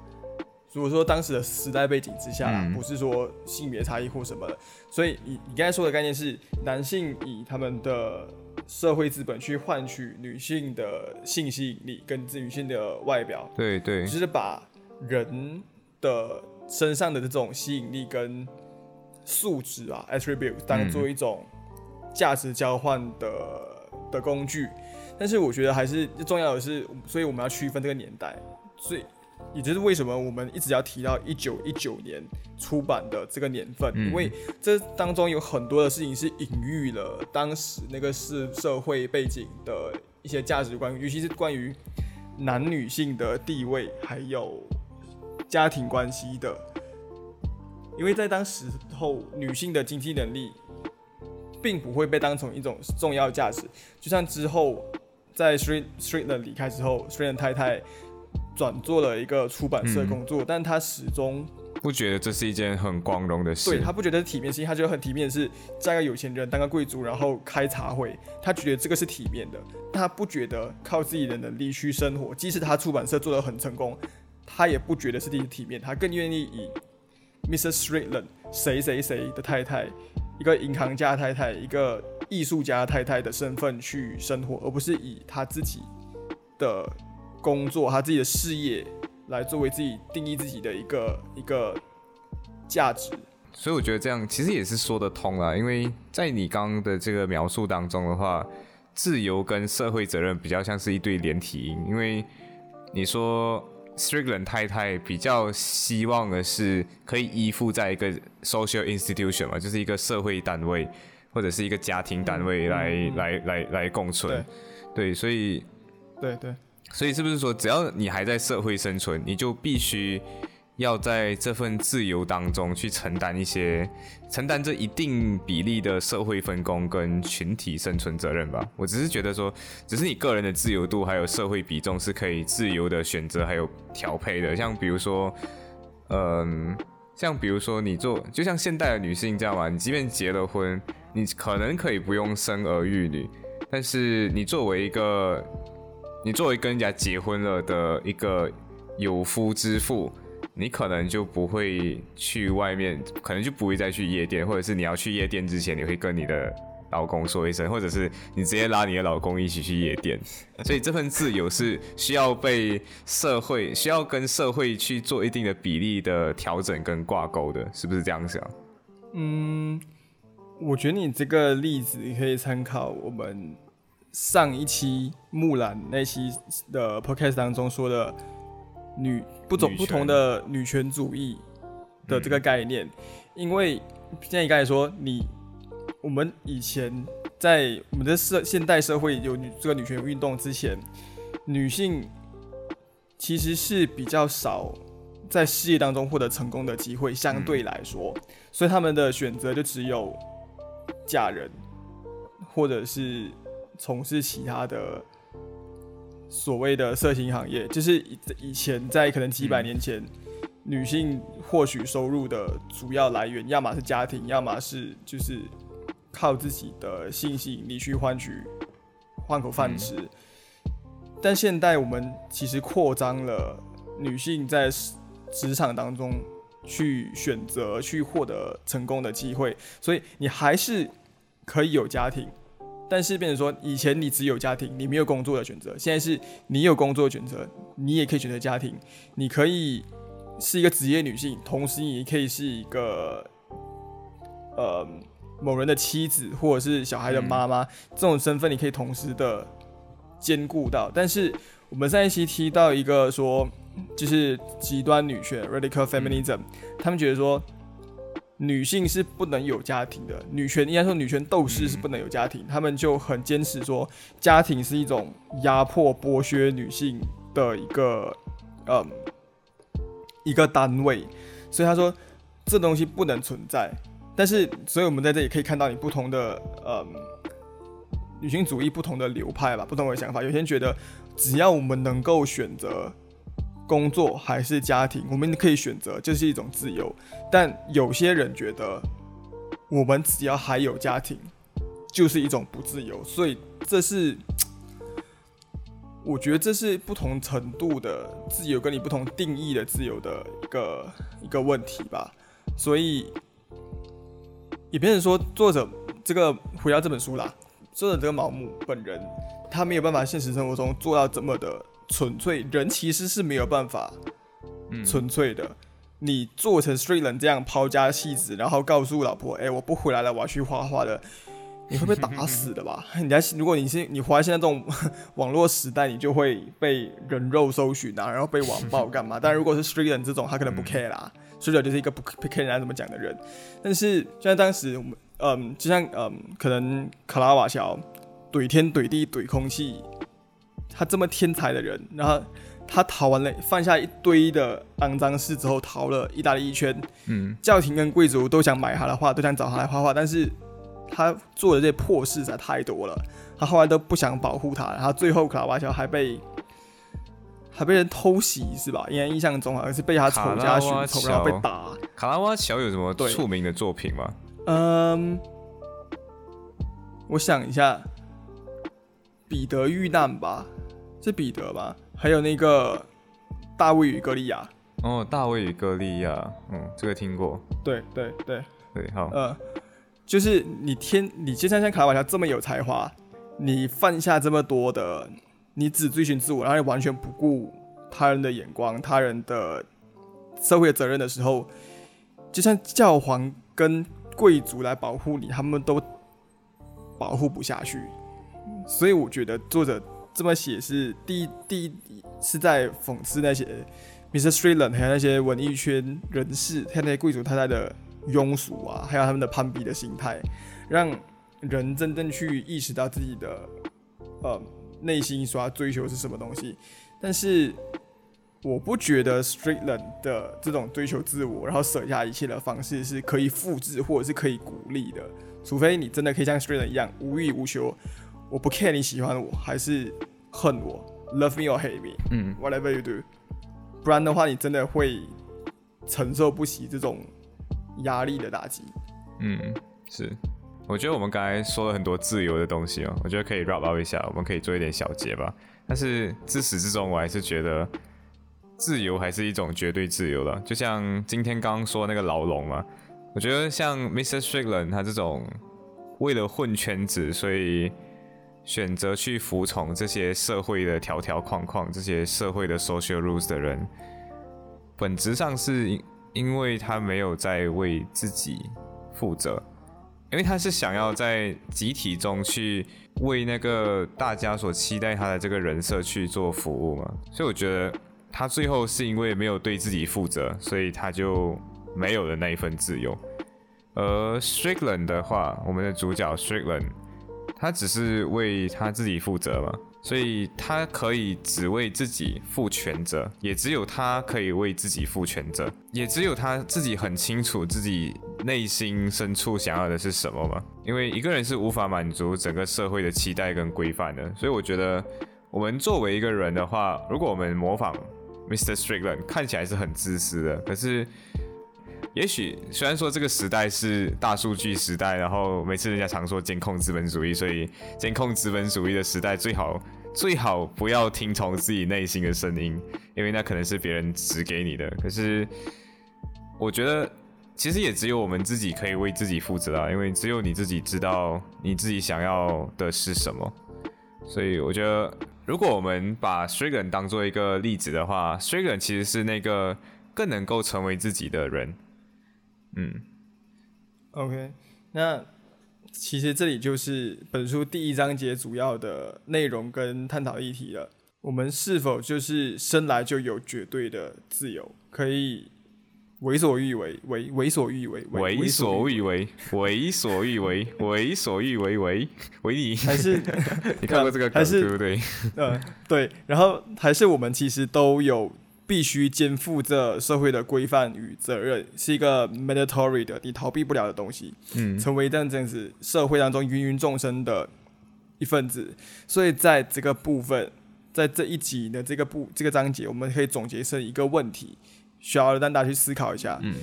Speaker 2: 如果说当时的时代背景之下，
Speaker 1: 嗯。
Speaker 2: 不是说性别差异或什么的，所以你你刚才说的概念是男性以他们的社会资本去换取女性的性吸引力跟女性的外表，
Speaker 1: 对对。
Speaker 2: 就是把人的身上的这种吸引力跟素质啊 attribute 当做一种价值交换的的工具。但是我觉得还是重要的是，所以我们要区分这个年代，所以也就是为什么我们一直要提到一九一九年出版的这个年份，
Speaker 1: 嗯
Speaker 2: 因为这当中有很多的事情是隐喻了当时那个是社会背景的一些价值观，尤其是关于男女性的地位还有家庭关系的。因为在当时候，女性的经济能力并不会被当成一种重要价值，就像之后在 Street Streetland 离开之后，Streetland 太太转做了一个出版社
Speaker 1: 嗯
Speaker 2: 工作，但他始终
Speaker 1: 不觉得这是一件很光荣的事。
Speaker 2: 对他不觉得是体面，是因为她觉得很体面的是嫁个有钱人，当个贵族，然后开茶会，他觉得这个是体面的，他不觉得靠自己的能力去生活，即使他出版社做得很成功，他也不觉得是体体面，他更愿意以 Mrs. Streetland 谁谁谁的太太，一个银行家太太，一个艺术家太太的身份去生活，而不是以他自己的工作、他自己的事业来作为自己定义自己的一个一个价值。
Speaker 1: 所以我觉得这样其实也是说得通啦，因为在你刚刚的这个描述当中的话，自由跟社会责任比较像是一对连体婴，因为你说 Strickland 太太比较希望的是可以依附在一个 social institution 嘛，就是一个社会单位或者是一个家庭单位来、来来来共存，对，所以
Speaker 2: 对对，
Speaker 1: 所以是不是说，只要你还在社会生存，你就必须要在这份自由当中去承担一些承担这一定比例的社会分工跟群体生存责任吧？我只是觉得说，只是你个人的自由度还有社会比重是可以自由的选择还有调配的。像比如说，嗯，像比如说你做，就像现代的女性这样嘛，你即便结了婚，你可能可以不用生儿育女，但是你作为一个你作为跟人家结婚了的一个有夫之妇，你可能就不会去外面，可能就不会再去夜店，或者是你要去夜店之前，你会跟你的老公说一声，或者是你直接拉你的老公一起去夜店。所以这份自由是需要被社会需要跟社会去做一定的比例的调整跟挂钩的，是不是这样想？
Speaker 2: 嗯，我觉得你这个例子可以参考我们上一期木兰那期的 podcast 当中说的女不种不同的女权。主义。的这个概念，因为现在你刚才说你我们以前在我们的社现代社会有女这个女权运动之前，女性其实是比较少在事业当中获得成功的机会，相对来说，所以他们的选择就只有嫁人，或者是从事其他的所谓的色情行业。就是以以前在可能几百年前，女性获取收入的主要来源，要么是家庭，要么是就是靠自己的性吸引力去换取换口饭吃。但现代我们其实扩张了女性在职场当中去选择去获得成功的机会，所以你还是可以有家庭，但是变成说以前你只有家庭，你没有工作的选择，现在是你有工作的选择，你也可以选择家庭，你可以是一个职业女性，同时你也可以是一个呃某人的妻子或者是小孩的妈妈，这种身份你可以同时的兼顾到。但是我们上一期提到一个说，就是极端女权 （radical feminism），、他们觉得说女性是不能有家庭的，女权应该说女权斗士是不能有家庭，他们就很坚持说家庭是一种压迫剥削女性的一个嗯一个单位，所以他说这东西不能存在。但是，所以我们在这里可以看到你不同的嗯女性主义不同的流派吧，不同的想法。有些人觉得只要我们能够选择工作还是家庭，我们可以选择，这是一种自由。但有些人觉得，我们只要还有家庭，就是一种不自由。所以这是，我觉得这是不同程度的自由跟你不同定义的自由的一个一个问题吧。所以，也变成说，作者这个回到这本书啦，作者这个毛姆本人，他没有办法现实生活中做到这么的纯粹。人其实是没有办法纯粹的。你做成 straight 人这样抛家弃子，然后告诉老婆：“哎，我不回来了，我要去画画的。”你会被打死的吧？你在如果你是你活在现在这种 网络时代，你就会被人肉搜寻啊，然后被网暴干嘛？但如果是 straight 人这种，他可能不 care 啦。straight 人就是一个不不 care 人家怎么讲的人。但是就像当时我们，嗯，就像嗯，可能卡拉瓦乔怼天怼地怼空气，他这么天才的人，然后。他逃完了，犯下一堆的肮脏事之后，逃了意大利一圈。嗯，教廷跟贵族都想买他的画，都想找他来画画，但是他做的这些破事实在太多了，他后来都不想保护他，然后最后卡拉瓦乔还被还被人偷袭是吧？应该印象中好像是被他仇家寻仇，然后被打。
Speaker 1: 卡拉瓦乔有什么著名的作品吗？
Speaker 2: 嗯，我想一下，彼得遇难吧，是彼得吧？还有那个大卫与歌利亚
Speaker 1: 哦，大卫与歌利亚，嗯，这个听过。
Speaker 2: 对对对
Speaker 1: 对，好。
Speaker 2: 呃，就是你天，你就像像卡瓦乔这么有才华，你犯下这么多的，你只追寻自我，然后你完全不顾他人的眼光、他人的社会的责任的时候，就像教皇跟贵族来保护你，他们都保护不下去。所以我觉得作者。这么写是第，第是在讽刺那些 Mr. Streetland 还有那些文艺圈人士，还有那些贵族太太的庸俗啊，还有他们的攀比的心态，让人真正去意识到自己的呃内心所要追求是什么东西。但是我不觉得 Streetland 的这种追求自我，然后舍下一切的方式是可以复制或者是可以鼓励的，除非你真的可以像 Streetland 一样无欲无求。我不 care 你喜欢我还是恨我，love me or hate me，嗯，whatever you do，不然的话你真的会承受不起这种压力的打击。
Speaker 1: 嗯，是，我觉得我们刚才说了很多自由的东西哦，我觉得可以 wrap up 一下，我们可以做一点小结吧。但是自始至终，我还是觉得自由还是一种绝对自由的，就像今天刚刚说那个牢笼嘛，我觉得像 Mr. Strickland 他这种为了混圈子，所以选择去服从这些社会的条条框框，这些社会的 social rules 的人，本质上是因因为他没有在为自己负责，因为他是想要在集体中去为那个大家所期待他的这个人设去做服务嘛，所以我觉得他最后是因为没有对自己负责，所以他就没有了那一份自由。而 Strickland 的话，我们的主角 Strickland。他只是为他自己负责嘛，所以他可以只为自己负全责，也只有他可以为自己负全责，也只有他自己很清楚自己内心深处想要的是什么嘛。因为一个人是无法满足整个社会的期待跟规范的，所以我觉得我们作为一个人的话，如果我们模仿 Mr. Strickland，看起来是很自私的，可是。也许虽然说这个时代是大数据时代，然后每次人家常说监控资本主义，所以监控资本主义的时代最好最好不要听从自己内心的声音，因为那可能是别人指给你的。可是我觉得其实也只有我们自己可以为自己负责啊，因为只有你自己知道你自己想要的是什么。所以我觉得，如果我们把 s t r i g a n 当做一个例子的话 s t r i g a n 其实是那个更能够成为自己的人。嗯
Speaker 2: ，OK，那其实这里就是本书第一章节主要的内容跟探讨议题了。我们是否就是生来就有绝对的自由，可以为所欲为，为为所欲为，
Speaker 1: 为所欲为，为所欲为，为所欲为，为为你
Speaker 2: 还是
Speaker 1: 你看过这个
Speaker 2: 还是
Speaker 1: 对不对？
Speaker 2: 呃，对。然后还是我们其实都有。必须肩负着社会的规范与责任，是一个 mandatory 的，你逃避不了的东西。嗯，成为这样子社会当中芸芸众生的一份子。所以在这个部分，在这一集的这个部这个章节，我们可以总结成一个问题，需要让大家去思考一下。嗯，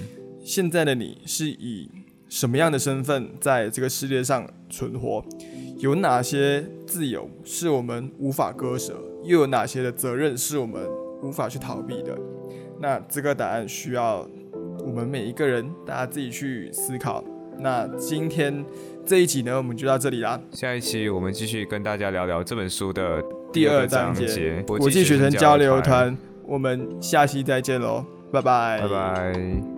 Speaker 2: 现在的你是以什么样的身份在这个世界上存活？有哪些自由是我们无法割舍，又有哪些的责任是我们无法去逃避的？那这个答案需要我们每一个人大家自己去思考。那今天这一集呢，我们就到这里啦。
Speaker 1: 下一期我们继续跟大家聊聊这本书的
Speaker 2: 第二
Speaker 1: 章
Speaker 2: 节——
Speaker 1: 国
Speaker 2: 际学生交流
Speaker 1: 团。
Speaker 2: 我们下期再见喽，拜拜，
Speaker 1: 拜拜。